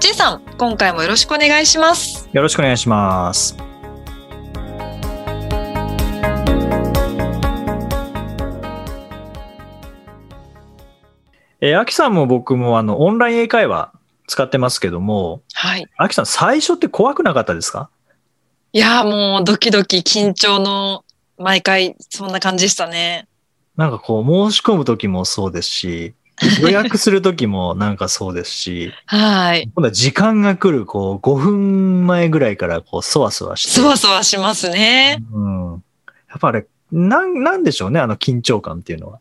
J さん、今回もよろしくお願いします。よろしくお願いしますえー、アキさんも僕もあのオンライン英会話使ってますけども、はい。アキさん最初って怖くなかったですか？いやーもうドキドキ緊張の毎回そんな感じでしたね。なんかこう申し込む時もそうですし、予約する時もなんかそうですし、はい。今度は時間が来るこう5分前ぐらいからこうそわそわして。そわそわしますね。うん。やっぱあれ、なん、なんでしょうね、あの緊張感っていうのは。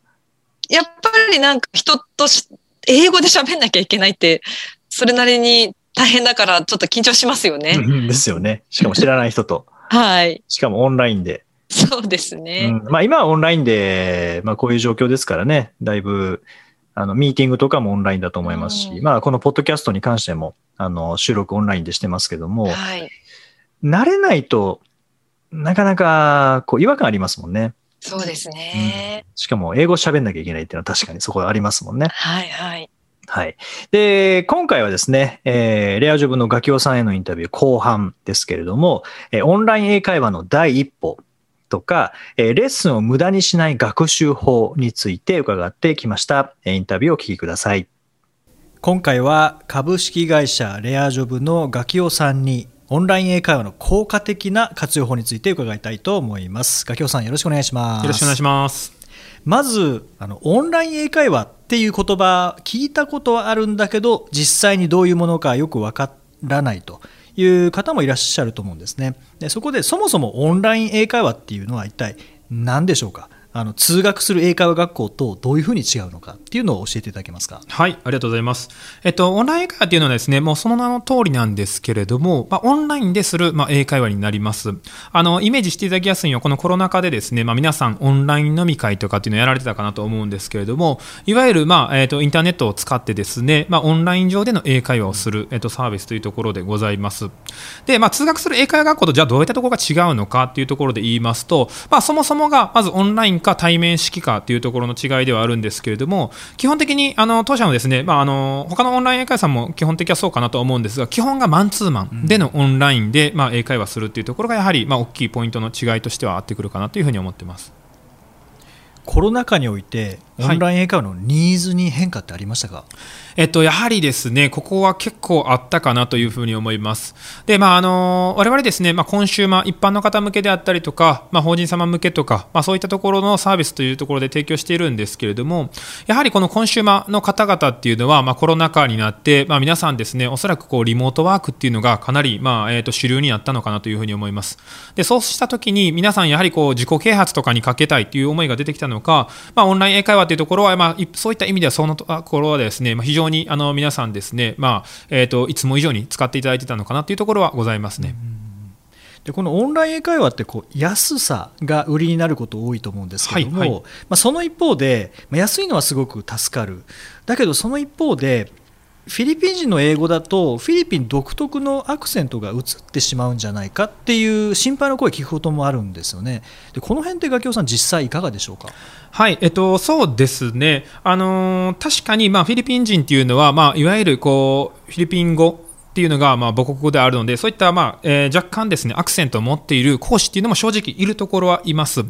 やっぱりなんか人とし英語で喋んなきゃいけないって、それなりに大変だからちょっと緊張しますよね。うんですよね。しかも知らない人と。はい。しかもオンラインで。そうですうね。ん、まあ今はオンラインで、まあこういう状況ですからね、だいぶ、あの、ミーティングとかもオンラインだと思いますし、うんまあこのポッドキャストに関しても、あの、収録オンラインでしてますけども、はい。慣れないとなかなか、こう違和感ありますもんね。そうですね。しかも英語喋んなきゃいけないっていうのは確かにそこありますもんね。はいはい。はい。で、今回はですね、えーレアジョブのガキオさんへのインタビュー後半ですけれども、えーオンライン英会話の第一歩とか、えーレッスンを無駄にしない学習法について伺ってきました。えーインタビューをお聞きください。今回は株式会社レアジョブのガキオさんにオンライン英会話の効果的な活用法について伺いたいと思います。ガキオさんよろしくお願いします。よろしくお願いします。まずあのオンライン英会話っていう言葉聞いたことはあるんだけど実際にどういうものかよくわからないという方もいらっしゃると思うんですね。でそこでそもそもオンライン英会話っていうのは一体何でしょうか？あの通学する英会話学校とどういうふうに違うのかっていうのを教えていただけますか？はい、ありがとうございます。えっと、オンライン英会話っていうのはですね、もうその名の通りなんですけれども、まあ、オンラインでする、まあ、英会話になります。あの、イメージしていただきやすいのは、このコロナ禍でですね、まあ、皆さんオンライン飲み会とかっていうのをやられてたかなと思うんですけれども、いわゆる、まあ、えっと、インターネットを使ってですね、まあ、オンライン上での英会話をする、えっと、サービスというところでございます。で、まあ、通学する英会話学校とじゃあどういったところが違うのかっていうところで言いますと、まあ、そもそもがまずオンラインか対面式かっていうところの違いではあるんですけれども、基本的にあの当社のですね、まあ、あの他のオンライン英会話さんも基本的はそうかなと思うんですが、基本がマンツーマンでのオンラインで、まあ、英会話するっていうところがやはりまあ大きいポイントの違いとしてはあってくるかなというふうに思ってます。コロナ禍においてオンライン英会話のニーズに変化ってありましたか、えっと、やはりですね、ここは結構あったかなというふうに思います。で、まあ、あの、我々ですね、まあ、コンシューマー、一般の方向けであったりとか、まあ、法人様向けとか、まあ、そういったところのサービスというところで提供しているんですけれども、やはりこのコンシューマーの方々っていうのは、まあ、コロナ禍になって、まあ、皆さんですね、おそらくこう、リモートワークっていうのがかなり、まあ、えっと、主流になったのかなというふうに思います。で、そうしたときに、皆さんやはりこう、自己啓発とかにかけたいという思いが出てきたのか、まあ、オンライン英会話というところは、まあ、いそういった意味では、そのところはですね、まあ、非常にあの皆さんですね、まあえーと、いつも以上に使っていただいてたのかなというところはございますね。でこのオンライン英会話ってこう安さが売りになること多いと思うんですけども、はいはい。まあ、その一方で、まあ、安いのはすごく助かる。だけどその一方でフィリピン人の英語だとフィリピン独特のアクセントが移ってしまうんじゃないかっていう心配の声聞くこともあるんですよね。でこの辺ってガキオさん実際いかがでしょうか？はい、えっと、そうですね、あの確かに、まあ、フィリピン人っていうのは、まあ、いわゆるこうフィリピン語っていうのが、まあ、母国語であるので、そういった、まあえー若干ですね、アクセントを持っている講師っていうのも正直いるところはいます。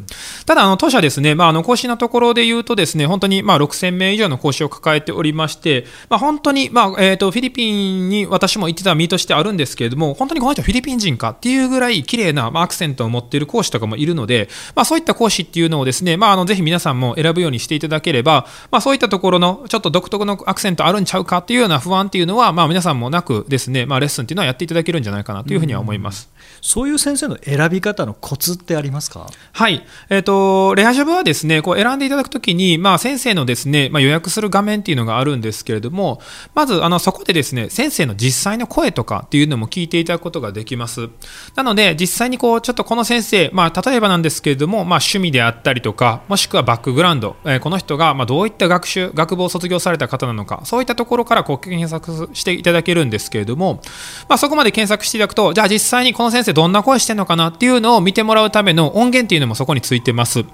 ただ、あの当社ですね、まあ、あの講師のところで言うとですね、本当に、まあ、6000名以上の講師を抱えておりまして、まあ、本当に、まあえー、とフィリピンに私も行ってた身としてあるんですけれども、本当にこの人フィリピン人かっていうぐらい綺麗な、まあ、アクセントを持っている講師とかもいるので、まあ、そういった講師っていうのをですね、まあ、あのぜひ皆さんも選ぶようにしていただければ、まあ、そういったところのちょっと独特のアクセントあるんちゃうかっていうような不安っていうのは、まあ、皆さんもなくですね、ね、まあ、レッスンっていうのはやっていただけるんじゃないかなというふうには思います。そういう先生の選び方のコツってありますか？はい。えっ、と、レアジョブはですね、こう選んでいただくときに、まあ、先生のですね、まあ、予約する画面っていうのがあるんですけれども、まず、あの、そこでですね、先生の実際の声とかっていうのも聞いていただくことができます。なので、実際にこう、ちょっとこの先生、まあ、例えばなんですけれども、まあ、趣味であったりとか、もしくはバックグラウンド、えーこの人が、まあ、どういった学習、学部を卒業された方なのか、そういったところからこう検索していただけるんですけれども、もまあ、そこまで検索していただくと、じゃあ実際にこの先生どんな声してんのかなっていうのを見てもらうための音源っていうのもそこについてます。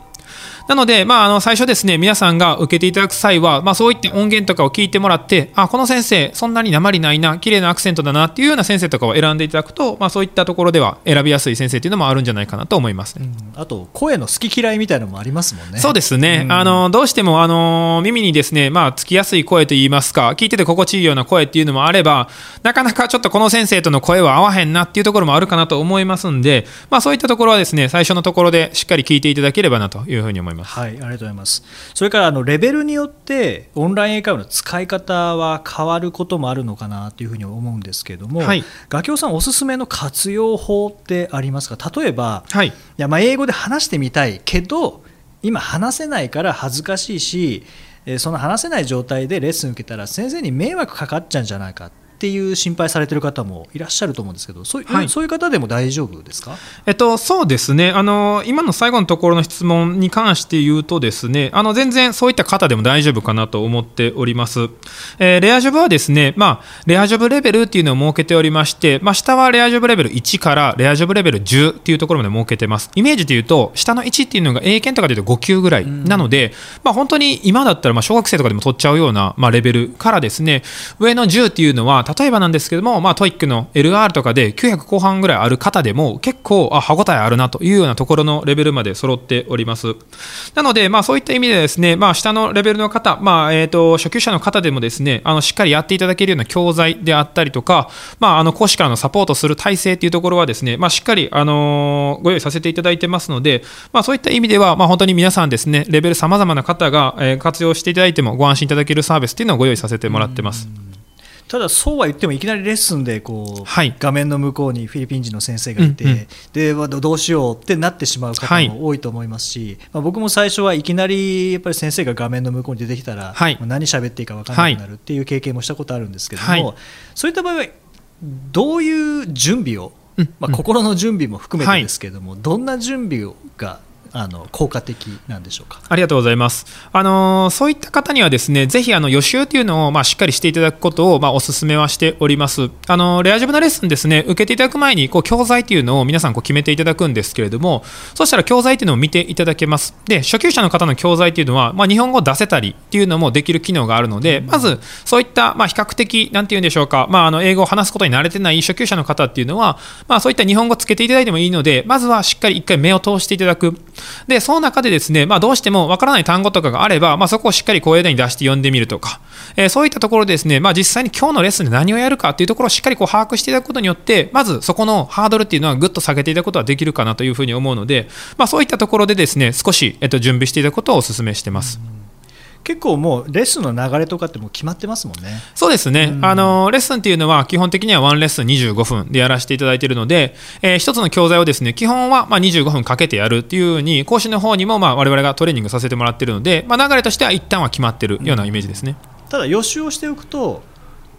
なので、まあ、あの最初ですね、皆さんが受けていただく際は、まあ、そういった音源とかを聞いてもらって、あ、この先生、そんなに鉛ないな、綺麗なアクセントだなっていうような先生とかを選んでいただくと、まあ、そういったところでは選びやすい先生っていうのもあるんじゃないかなと思いますね。あと声の好き嫌いみたいなのもありますもんねそうですね、うんあのどうしてもあの耳にですね、まあ、つきやすい声といいますか、聞いてて心地いいような声っていうのもあれば、なかなかちょっとこの先生との声は合わへんなっていうところもあるかなと思いますんで、まあ、そういったところはですね最初のところでしっかり聞いていただければなというふうに思います。はい、ありがとうございます。それからあのレベルによってオンライン英会話の使い方は変わることもあるのかなというふうに思うんですけれども、はい。画協さんおすすめの活用法ってありますか？例えば、はい。いやまあ英語で話してみたいけど今話せないから恥ずかしいしえーその話せない状態でレッスン受けたら先生に迷惑かかっちゃうんじゃないかっていう心配されてる方もいらっしゃると思うんですけどそういう,、はいそういう方でも大丈夫ですか？えっと、そうですねあの、今の最後のところの質問に関して言うとですね、あの全然そういった方でも大丈夫かなと思っております。えーレアジョブはですね、まあ、レアジョブレベルっていうのを設けておりまして、まあ、下はレアジョブレベル1からレアジョブレベル10っていうところまで設けてます。イメージで言うと、下の1っていうのが英検とかで言うと5級ぐらいなので、まあ、本当に今だったらまあ小学生とかでも取っちゃうようなまあレベルからですね、上の10っていうのは、例えばなんですけども、まあ、 TOEIC の LR とかで900後半ぐらいある方でも結構あ歯応えあるなというようなところのレベルまで揃っております。なので、まあ、そういった意味でですね、まあ、下のレベルの方、まあえー、と初級者の方でもですねあのしっかりやっていただけるような教材であったりとか、まあ、あの講師からのサポートする体制というところはですね、まあ、しっかり、あのーご用意させていただいてますので、まあ、そういった意味では、まあ、本当に皆さんですねレベルさまざまな方が、え活用していただいてもご安心いただけるサービスっていうのをご用意させてもらってます。ただそうは言ってもいきなりレッスンでこう、はい。画面の向こうにフィリピン人の先生がいて、うんうん。でわどうしようってなってしまう方はい。も多いと思いますし、まあ、僕も最初はいきなりやっぱり先生が画面の向こうに出てきたら、はい。何喋っていいか分からなくなるっていう経験もしたことあるんですけども、はい。そういった場合はどういう準備を、うん。まあ、心の準備も含めてですけども、どんな準備があの効果的なんでしょうか？ありがとうございます。あのーそういった方にはですね、ぜひあの予習というのをまあしっかりしていただくことをまあお勧めはしております。あのーレアジョブのレッスンですね、受けていただく前にこう教材というのを皆さんこう決めていただくんですけれども、そしたら教材というのを見ていただけます。で、初級者の方の教材というのは、まあ、日本語を出せたりっていうのもできる機能があるので、まずそういったまあ比較的、なんていうんでしょうか、まあ、あの英語を話すことに慣れてない初級者の方っていうのは、まあ、そういった日本語つけていただいてもいいので、まずはしっかり一回目を通していただく。で、その中でですね、まあ、どうしてもわからない単語とかがあれば、まあ、そこをしっかり声でに出して読んでみるとか、えーそういったところでですね、まあ、実際に今日のレッスンで何をやるかっていうところをしっかりこう把握していただくことによって、まずそこのハードルっていうのはぐっと下げていただくことはできるかなというふうに思うので、まあ、そういったところでですね、少し、えっと、準備していただくことをお勧めしてます。結構もうレッスンの流れとかってもう決まってますもんね。そうですね、あのレッスンっていうのは基本的にはワンレッスン25分でやらせていただいているので、えー一つの教材をですね基本はまあ25分かけてやるっていうように講師の方にもまあ我々がトレーニングさせてもらっているので、まあ、流れとしては一旦は決まってるようなイメージですね。ただ予習をしておくと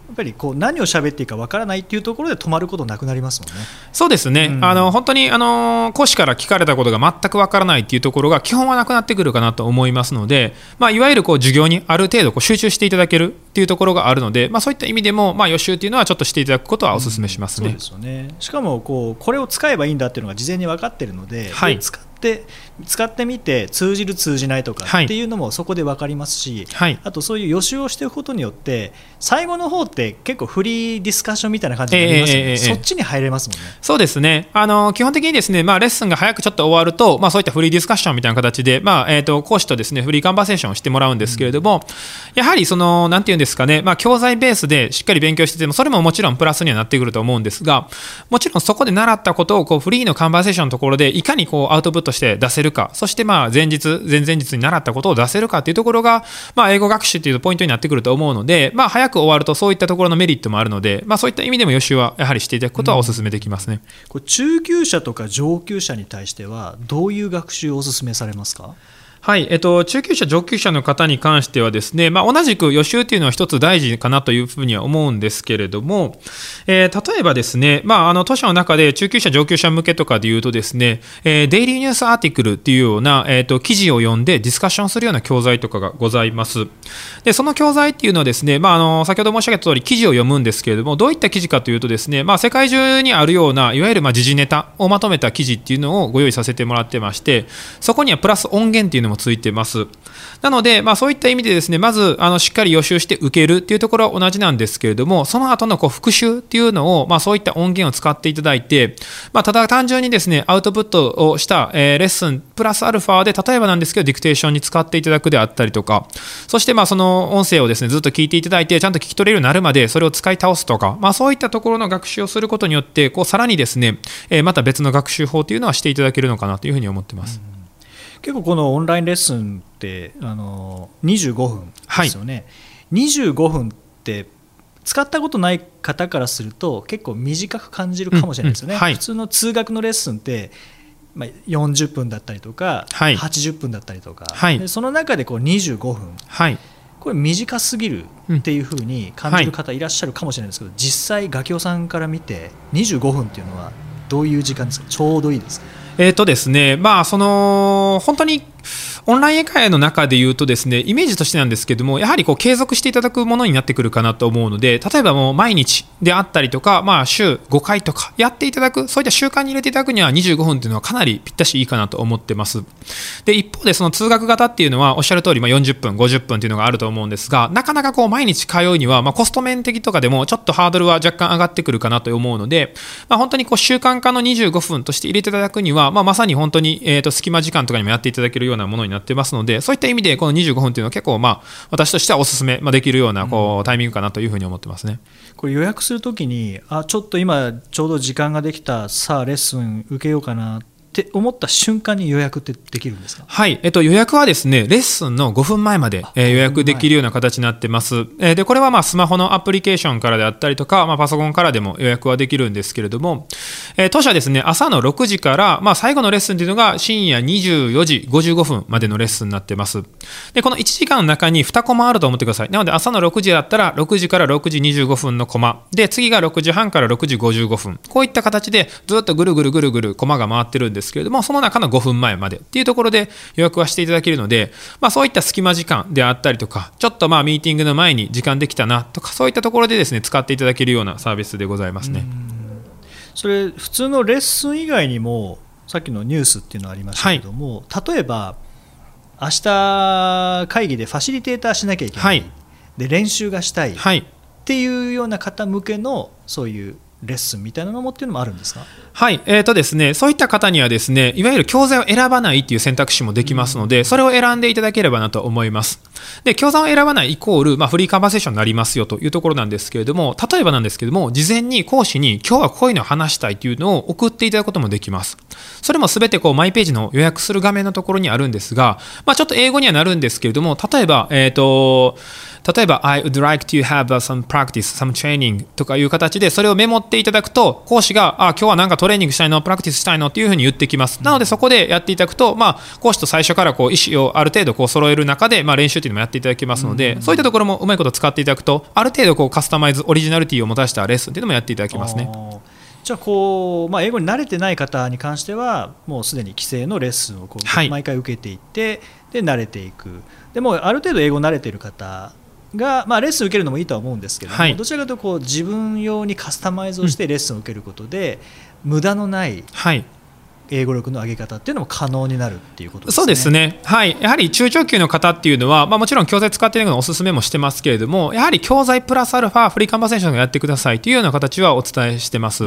やっぱりこう何を喋っていいかわからないっていうところで止まることなくなりますもんね。そうですね、うんあの本当にあの講師から聞かれたことが全くわからないっていうところが基本はなくなってくるかなと思いますので、まあ、いわゆるこう授業にある程度こう集中していただけるっていうところがあるので、まあ、そういった意味でも、まあ、予習っていうのはちょっとしていただくことはお勧めしますね。そうですよねしかもこうこれを使えばいいんだっていうのが事前に分かってるので,で、はい使って使ってみて通じる通じないとかはい。っていうのもそこで分かりますし、はい。あとそういう予習をしておくことによって最後の方って結構フリーディスカッションみたいな感じになりますよね、ええええええそっちに入れますもんね。そうですね。あの、基本的にですね、まあ、レッスンが早くちょっと終わると、まあ、そういったフリーディスカッションみたいな形で、まあ、えっ、と、講師とですね、フリーカンバーセーションをしてもらうんですけれども、やはり、その、なんていうんですかね、まあ、教材ベースでしっかり勉強してても、それももちろんプラスにはなってくると思うんですが、もちろんそこで習ったことを、こう、フリーのカンバーセーションのところで、いかにこう、アウトプットとして出せるか、そしてまあ前日、前々日に習ったことを出せるかっていうところが、まあ、英語学習っていうポイントになってくると思うので、まあ、早く終わるとそういったところのメリットもあるので、まあ、そういった意味でも予習はやはりしていただくことはお勧めできますね。これ中級者とか上級者に対しては、どういう学習をお勧めされますか？はい、えっと、中級者、上級者の方に関してはですね、まあ、同じく予習というのは一つ大事かなというふうには思うんですけれども、えー、例えばですね、まあ、あの、都市の中で中級者、上級者向けとかで言うとですね、えー、デイリーニュースアーティクルっていうような、えっ、ー、と、記事を読んでディスカッションするような教材とかがございます。で、その教材っていうのはですね、まあ、あの、先ほど申し上げた通り、記事を読むんですけれども、どういった記事かというとですね、まあ、世界中にあるような、いわゆる、まあ、時事ネタをまとめた記事っていうのをご用意させてもらってまして、そこにはプラス音源っていうのもついてます。なので、まあ、そういった意味でですね、まずあのしっかり予習して受けるっていうところは同じなんですけれども、その後のこう復習っていうのを、まあ、そういった音源を使っていただいて、まあ、ただ単純にですね、アウトプットをした、え、レッスンプラスアルファで、例えばなんですけど、ディクテーションに使っていただくであったりとか、そしてまあその音声をですね、ずっと聞いていただいて、ちゃんと聞き取れるようになるまで、それを使い倒すとか、まあ、そういったところの学習をすることによって、こうさらにですね、え、また別の学習法というのはしていただけるのかなというふうに思ってます。うん結構このオンラインレッスンってあの25分ですよね、はい、25分って使ったことない方からすると結構短く感じるかもしれないですよね、うんうん。はい、普通の通学のレッスンってまあ、40分だったりとか、はい、80分だったりとか、はい、でその中でこう25分、はい、これ短すぎるっていうふうに感じる方いらっしゃるかもしれないですけど、実際ガキオさんから見て25分っていうのはどういう時間ですか？ちょうどいいですか？えっ、とですね、まあ、その、本当に、オンライン英会話の中で言うとですね、イメージとしてなんですけども、やはりこう継続していただくものになってくるかなと思うので、例えばもう毎日であったりとか、まあ週5回とかやっていただく、そういった習慣に入れていただくには25分っていうのはかなりぴったしいいかなと思ってます。で、一方でその通学型っていうのはおっしゃる通り、まあ40分、50分っていうのがあると思うんですが、なかなかこう毎日通うには、まあコスト面的とかでもちょっとハードルは若干上がってくるかなと思うので、まあ本当にこう習慣化の25分として入れていただくには、まあまさに本当に、えっ、と、隙間時間とかにもやっていただけるようなものになってますので、そういった意味で、この25分っていうのは結構、まあ、私としてはお勧めできるようなこうタイミングかなというふうに思ってますね。これ予約するときに、あちょっと今、ちょうど時間ができた、さあ、レッスン受けようかなって思った瞬間に予約ってできるんですか？はい、えっと、予約はですね、レッスンの5分前まで、えー、予約できるような形になってます。えー、で、これはまあスマホのアプリケーションからであったりとか、まあ、パソコンからでも予約はできるんですけれども、えー、当社ですね、朝の6時から、まあ、最後のレッスンというのが深夜24時55分までのレッスンになってます。で、この1時間の中に2コマあると思ってください。なので、朝の6時だったら、6時から6時25分のコマ。で、次が6時半から6時55分。こういった形で、ずっとぐるぐるぐるぐるコマが回ってるんですけれども、その中の5分前までっていうところで予約はしていただけるので、まあ、そういった隙間時間であったりとか、ちょっとまあミーティングの前に時間できたなとか、そういったところでですね、使っていただけるようなサービスでございますね。それ、普通のレッスン以外にも、さっきのニュースっていうのがありましたけども、はい、例えば、明日会議でファシリテーターしなきゃいけない、はい、で練習がしたい、はい、っていうような方向けのそういうレッスンみたいなのもっていうのもあるんですか？はい、えーとですね、そういった方にはですねいわゆる教材を選ばないっていう選択肢もできますので、それを選んでいただければなと思います。で教材を選ばないイコール、まあ、フリーカンバセーションになりますよというところなんですけれども例えばなんですけれども事前に講師に今日はこういうのを話したいというのを送っていただくこともできます。それもすべてこうマイページの予約する画面のところにあるんですが、まあ、ちょっと英語にはなるんですけれども例えば、えーと例えば、I would like to have some practice, some training とかいう形で、それをメモっていただくと、講師が、あ、今日はなんかトレーニングしたいの、プラクティスしたいのっていうふうに言ってきます。なので、そこでやっていただくと、まあ、講師と最初からこう意思をある程度こう揃える中で、まあ、練習っていうのもやっていただけますので、そういったところもうまいこと使っていただくと、ある程度こうカスタマイズ、オリジナリティを持たせたレッスンっていうのもやっていただけますね。じゃあこう、まあ、英語に慣れてない方に関してはもうすでに規制のレッスンをこう、毎回受けていってで慣れていくでもある程度英語慣れている方が、まあ、レッスン受けるのもいいとは思うんですけども、はい、どちらかというとこう自分用にカスタマイズをしてレッスンを受けることで、うん、無駄のない英語力の上げ方っていうのも可能になるっていうことですね。そうですね。はい。やはり中長級の方っていうのは、まあもちろん教材使っているのをお勧めもしてますけれども、やはり教材プラスアルファフリーカンバセーションをやってくださいというような形はお伝えしてます。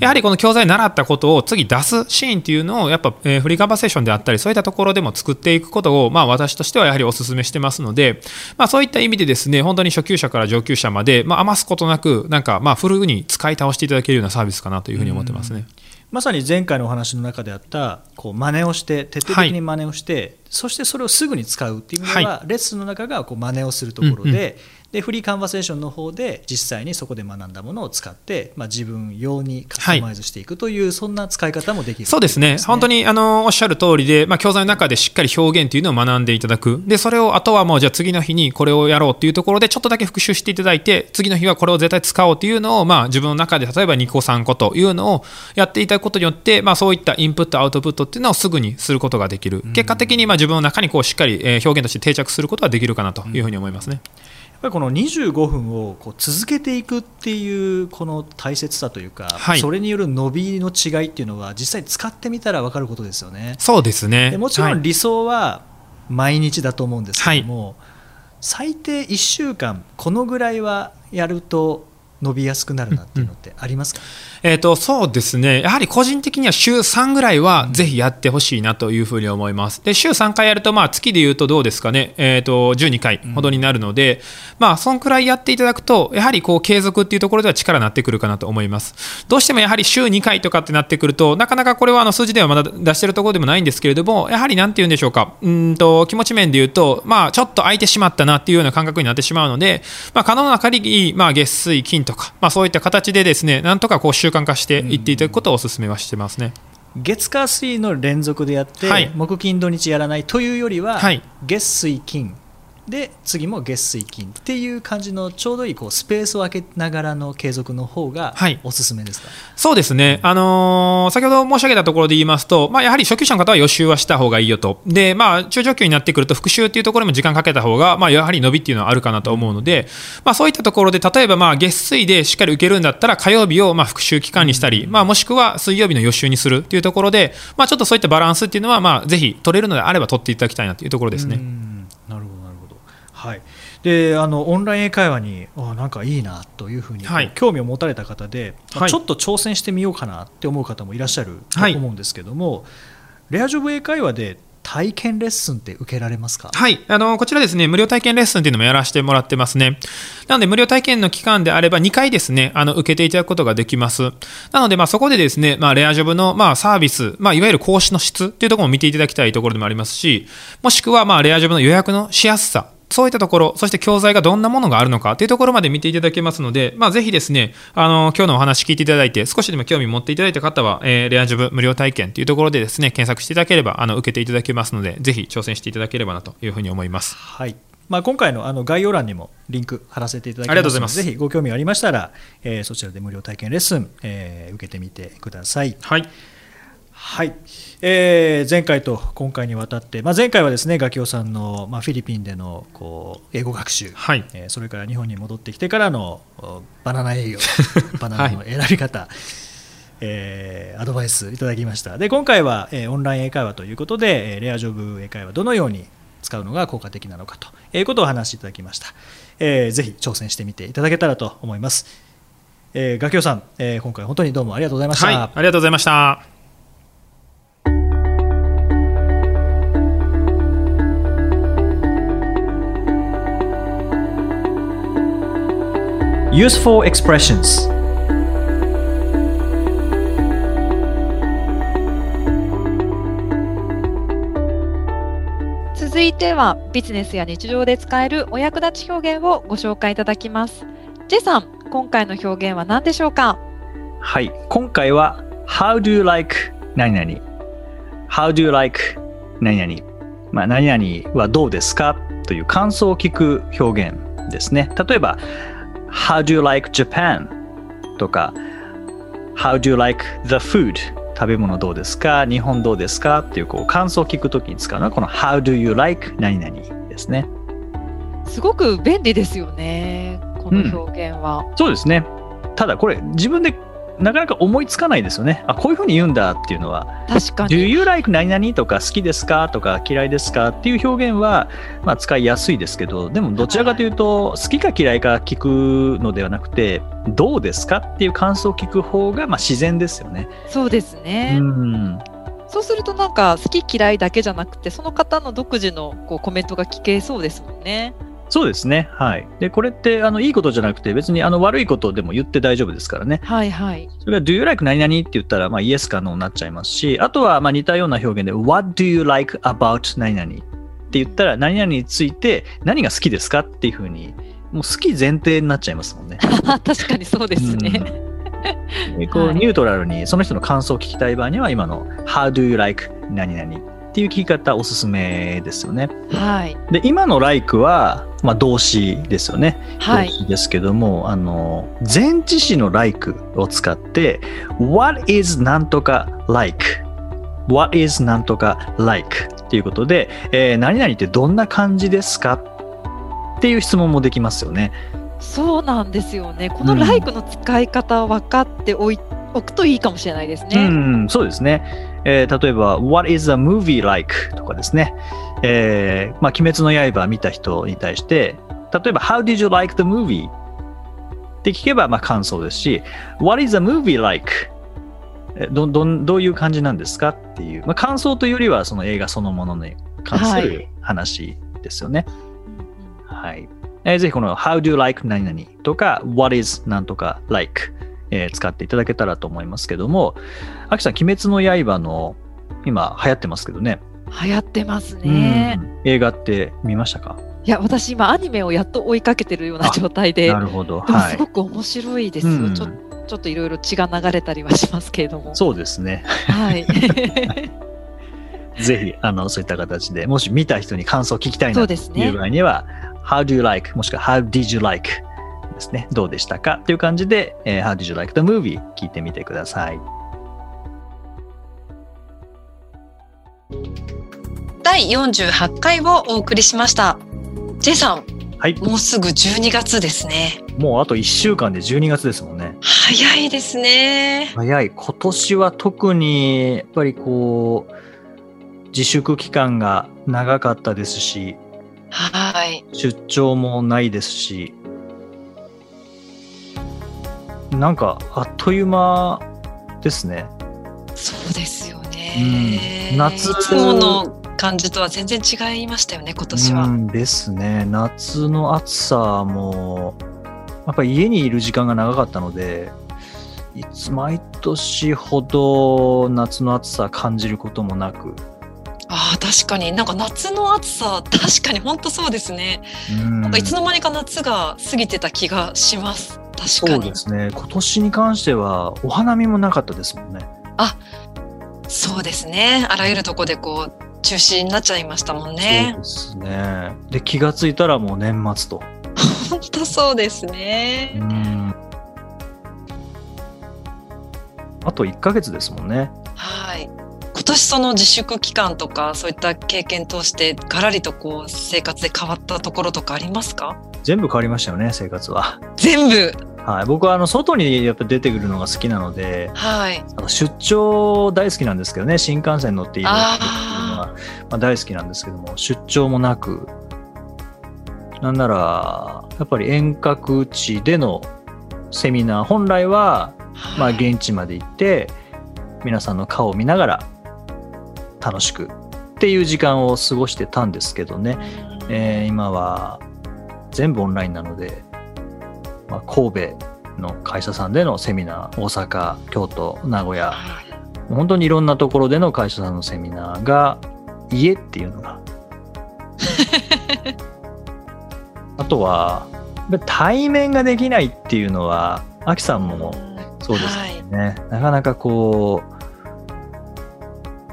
やはりこの教材習ったことを次出すシーンっていうのをやっぱ、えー、フリーカンバセーションであったりそういったところでも作っていくことをまあ私としてはやはりお勧めしてますので、まあそういった意味でですね、本当に初級者から上級者までまあ余すことなくなんかまあフルに使い倒していただけるようなサービスかなというふうに思ってますね。まさに前回のお話の中であったこう真似をして徹底的に真似をして、そしてそれをすぐに使うっていう意味では、レッスンの中がこう真似をするところで,、うんうんでフリーカンバセーションの方で実際にそこで学んだものを使って、まあ、自分用にカスタマイズしていくという、そんな使い方もできる。そうですね、本当ににあのおっしゃる通りで、まあ、教材の中でしっかり表現というのを学んでいただく、でそれをあとはもう、じゃあ次の日にこれをやろうというところで、ちょっとだけ復習していただいて、次の日はこれを絶対使おうというのを、まあ、自分の中で例えば2個、3個というのをやっていただくことによって、まあ、そういったインプット、アウトプットっていうのをすぐにすることができる、結果的にまあ自分の中にこうしっかりえー表現として定着することができるかなというふうに思いますね。やっぱりこの25分をこう続けていくっていうこの大切さというか、はい。それによる伸びの違いっていうのは実際使ってみたら分かることですよね。そうですね。でもちろはい。ん理想は毎日だと思うんですけども、最低1週間このぐらいはやると伸びやすくなるなっていうのってありますか、えー、とそうですね、やはり個人的には週3ぐらいはぜひやってほしいなというふうに思います。で週3回やると、まあ、月でいうとどうですかね、えー、と12回ほどになるので、まあ、そんくらいやっていただくと、やはりこう継続っていうところでは力になってくるかなと思います。どうしてもやはり週2回とかってなってくると、なかなかこれはあの数字ではまだ出してるところでもないんですけれども、やはりなんて言うんでしょうか、うーんと気持ち面で言うと、まあ、ちょっと空いてしまったなっていうような感覚になってしまうので、まあ、可能な限り、まあ、月水金とか、まあ、そういった形でですね、なんとかこう習慣化していっていただくことをお勧めはしてますね。月火水の連続でやって、はい。木金土日やらないというよりは、はい。月水金で次も月水金っていう感じのちょうどいいこうスペースを空けながらの継続の方がはい。おすすめですか、そうですね、あのー先ほど申し上げたところで言いますと、まあ、やはり初級者の方は予習はした方がいいよと、でまあ、中上級になってくると、復習っていうところにも時間かけた方が、まあ、やはり伸びっていうのはあるかなと思うので、まあ、そういったところで、例えばまあ月水でしっかり受けるんだったら、火曜日をまあ復習期間にしたり、まあ、もしくは水曜日の予習にするっていうところで、まあ、ちょっとそういったバランスっていうのは、まあ、ぜひ取れるのであれば取っていただきたいなというところですね。うんはい。であのオンライン英会話にあなんかいいなというふうに、はい。興味を持たれた方で、まあはい。ちょっと挑戦してみようかなって思う方もいらっしゃるとはい。思うんですけども、レアジョブ英会話で体験レッスンって受けられますか？はい、あのこちらですね、無料体験レッスンっていうのもやらせてもらってますね。なので、無料体験の期間であれば、2回ですね、あの受けていただくことができます。なので、まあ、そこでですね、まあ、レアジョブの、まあ、サービス、まあ、いわゆる講師の質っていうところも見ていただきたいところでもありますし、もしくは、まあ、レアジョブの予約のしやすさ、そういったところ、そして教材がどんなものがあるのかというところまで見ていただけますので、まあ、ぜひですね、あの今日のお話聞いていただいて、少しでも興味持っていただいた方は、えーレアジョブ無料体験というところでですね、検索していただければ、あの受けていただけますので、ぜひ挑戦していただければなというふうに思います。はいまあ、今回のあの概要欄にもリンク貼らせていただきますありがとうございますのでぜひご興味がありましたら、えーそちらで無料体験レッスン、えー受けてみてください。はい。はい、えー前回と今回にわたって、まあ、前回はですねガキオさんの、まあ、フィリピンでのこう英語学習、はい。えーそれから日本に戻ってきてからのおバナナ営業 バナナの選び方、えーアドバイスいただきました。で今回は、えーオンライン英会話ということで、えーレアジョブ英会話どのように使うのが効果的なのかということをお話しいただきました、えーぜひ挑戦してみていただけたらと思います、えー、ガキオさん、えー今回本当にどうもありがとうございました、はい、ありがとうございました。Useful expressions. 続いてはビジネスや日常で使えるお役立ち表現をご紹介いただきます。J さん、今回の表現は何でしょうか？はい、今回は How do you like 何々。How do you like 何々。まあ、何々はどうですか？という感想を聞く表現ですね。例えば How do you like Japan? とか How do you like the food? 食べ物どうですか?日本どうですか?っていうこう感想を聞くときに使うのはこの How do you like 何々ですね。すごく便利ですよね、この表現は。そうですね。ただこれ自分でなかなか思いつかないですよね。あこういうふうに言うんだっていうのは。確か Do に。you like 何々とか好きですかとか嫌いですかっていう表現は、まあ、使いやすいですけど、でもどちらかというと、好きか嫌いか聞くのではなくて、どうですかっていう感想を聞く方がまあ自然ですよね。そうですね。うんそうするとなんか好き嫌いだけじゃなくて、その方の独自のこうコメントが聞けそうですもんね。そうですね。はい。で、これって、あの、いいことじゃなくて、別に、あの、悪いことでも言って大丈夫ですからね。はいはい。それが Do you like 何々って言ったら、まあ、イエスかノーになっちゃいますし、あとは、まあ、似たような表現で、What do you like about 何々って言ったら、何々について何が好きですかっていうふうに、もう好き前提になっちゃいますもんね。確かにそうですね。でこうはいニュートラルにその人の感想を聞きたい場合には今の How do you like 何々っていう聞き方おすすめですよね。はい。で今の like は、まあ、動詞ですよね。はい動。詞ですけどもあの前置詞の like を使って What is なんとか like? What is なんとか like? っていうことで、えー何々ってどんな感じですか？っていう質問もできますよね。そうなんですよね。このうん like の使い方分かっておいおくといいかもしれないですうね。ん、そうですね。えー例えば、What is a movie like? とかですね。えーまあ、鬼滅の刃見た人に対して、例えば、How did you like the movie? って聞けば、まあ、感想ですし、What is a movie like? えどどんどういう感じなんですか？っていう、まあ、感想というよりは、その映画そのものに関するはい話ですよね。はい。えーぜひこの How do you like 何々とか What is なんとか like、えー使っていただけたらと思いますけども、アキさん、鬼滅の刃の今流行ってますけどね。流行ってますね。うん映画って見ましたか？いや、私今アニメをやっと追いかけてるような状態で、なるほど。はい。すごく面白いですよ。うんちょちょっといろいろ血が流れたりはしますけれども。そうですね。はい。ぜひ、あの、そういった形で、もし見た人に感想を聞きたいそなとうですねいう場合には、How do you like? もしくは How did you like? ですね。どうでしたか？っていう感じで、えー How did you like the movie? 聞いてみてください。第48回をお送りしました。J さん、はい。もうすぐ12月ですね。もうあと1週間で12月ですもんね。早いですね。早い。今年は特に、やっぱりこう、自粛期間が長かったですし、はい。出張もないですし、なんかあっという間ですね。そうですよね。うん夏いつもの感じとは全然違いましたよね、今年は。うんですね。夏の暑さも、やっぱり家にいる時間が長かったので、いつ毎年ほど夏の暑さ感じることもなく、ああ、確かになんか夏の暑さ、確かに本当そうですね。うんなんかいつの間にか夏が過ぎてた気がします。確そう。ですね。今年に関しては、お花見もなかったですもんね。そうですね。あらゆるとこでこう、中止になっちゃいましたもんねそう。ですね。で、気がついたらもう年末と。本当そうですね。うんあと1ヶ月ですもんね。はい。今年その自粛期間とかそういった経験通してガラリとこう生活で変わったところとかありますか？全部変わりましたよね、生活は。全部はい。僕はあの、外にやっぱ出てくるのが好きなので、はい。あの出張大好きなんですけどね、新幹線乗っていうのあは、まあ、大好きなんですけども、出張もなく、なんなら、やっぱり遠隔地でのセミナー、本来は、まあ、はい現地まで行って、皆さんの顔を見ながら、楽しくっていう時間を過ごしてたんですけどね、えー今は全部オンラインなので、まあ、神戸の会社さんでのセミナー、大阪、京都、名古屋、はい本当にいろんなところでの会社さんのセミナーが家っていうのが。あとは対面ができないっていうのはアキさんもそうですはいなかなかこ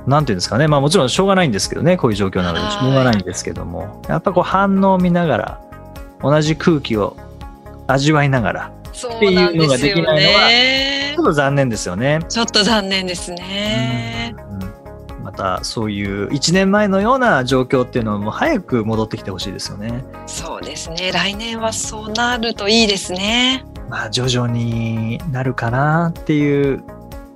うなんていうんですかね。まあもちろんしょうがないんですけどね。こういう状況なのではい。しょうがないんですけども。やっぱこう反応を見ながら同じ空気を味わいながらっていうのができないのはねちょっと残念ですよね。ちょっと残念ですね。うんまたそういう1年前のような状況っていうのはもう早く戻ってきてほしいですよね。そうですね。来年はそうなるといいですね。まあ徐々になるかなっていう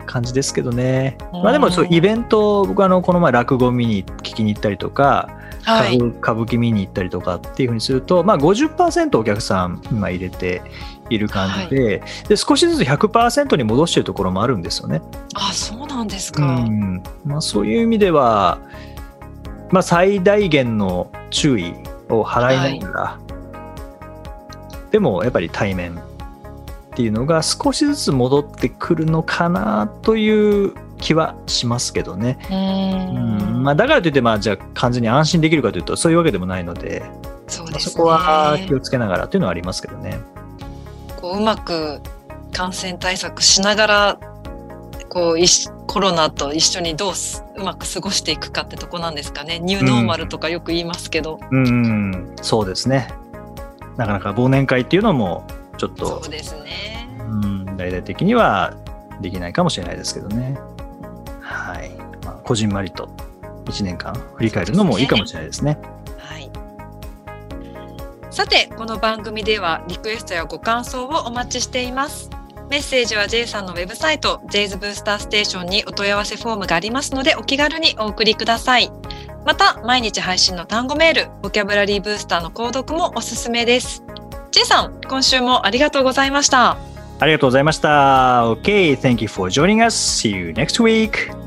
感じですけどね。まあでもそうイベント僕あのこの前落語見に聞きに行ったりとか、はい。歌舞伎見に行ったりとかっていうふうにすると、まあ、50%お客さん今入れている感じで,、で少しずつ100%に戻してるところもあるんですよね。あ、そうなんですうか。んまあ、そういう意味では、まあ、最大限の注意を払いながら、でもやっぱり対面っていうのが少しずつ戻ってくるのかなという気はしますけどね。うん。まあ、だからといって、まあ、じゃあ完全に安心できるかというとそういうわけでもないのでそうです、ね、そこは気をつけながらというのはありますけどね。こううまく感染対策しながらこういしコロナと一緒にどうすうまく過ごしていくかってとこなんですかね。ニューノーマルとかよく言いますけど、うん、うん。そうですね。なかなか忘年会っていうのもちょっとそうですね。うん。大々的にはできないかもしれないですけどねこじんまりと1年間振り返るのもいいかもしれないですね。はい。さてこの番組ではリクエストやご感想をお待ちしています。メッセージは J さんのウェブサイト J's ブースターステーションにお問い合わせフォームがありますのでお気軽にお送りください。また毎日配信の単語メールボキャブラリーブースターの購読もおすすめです。J さん今週もありがとうございました。ありがとうございました。OK thank you for joining us. See you next week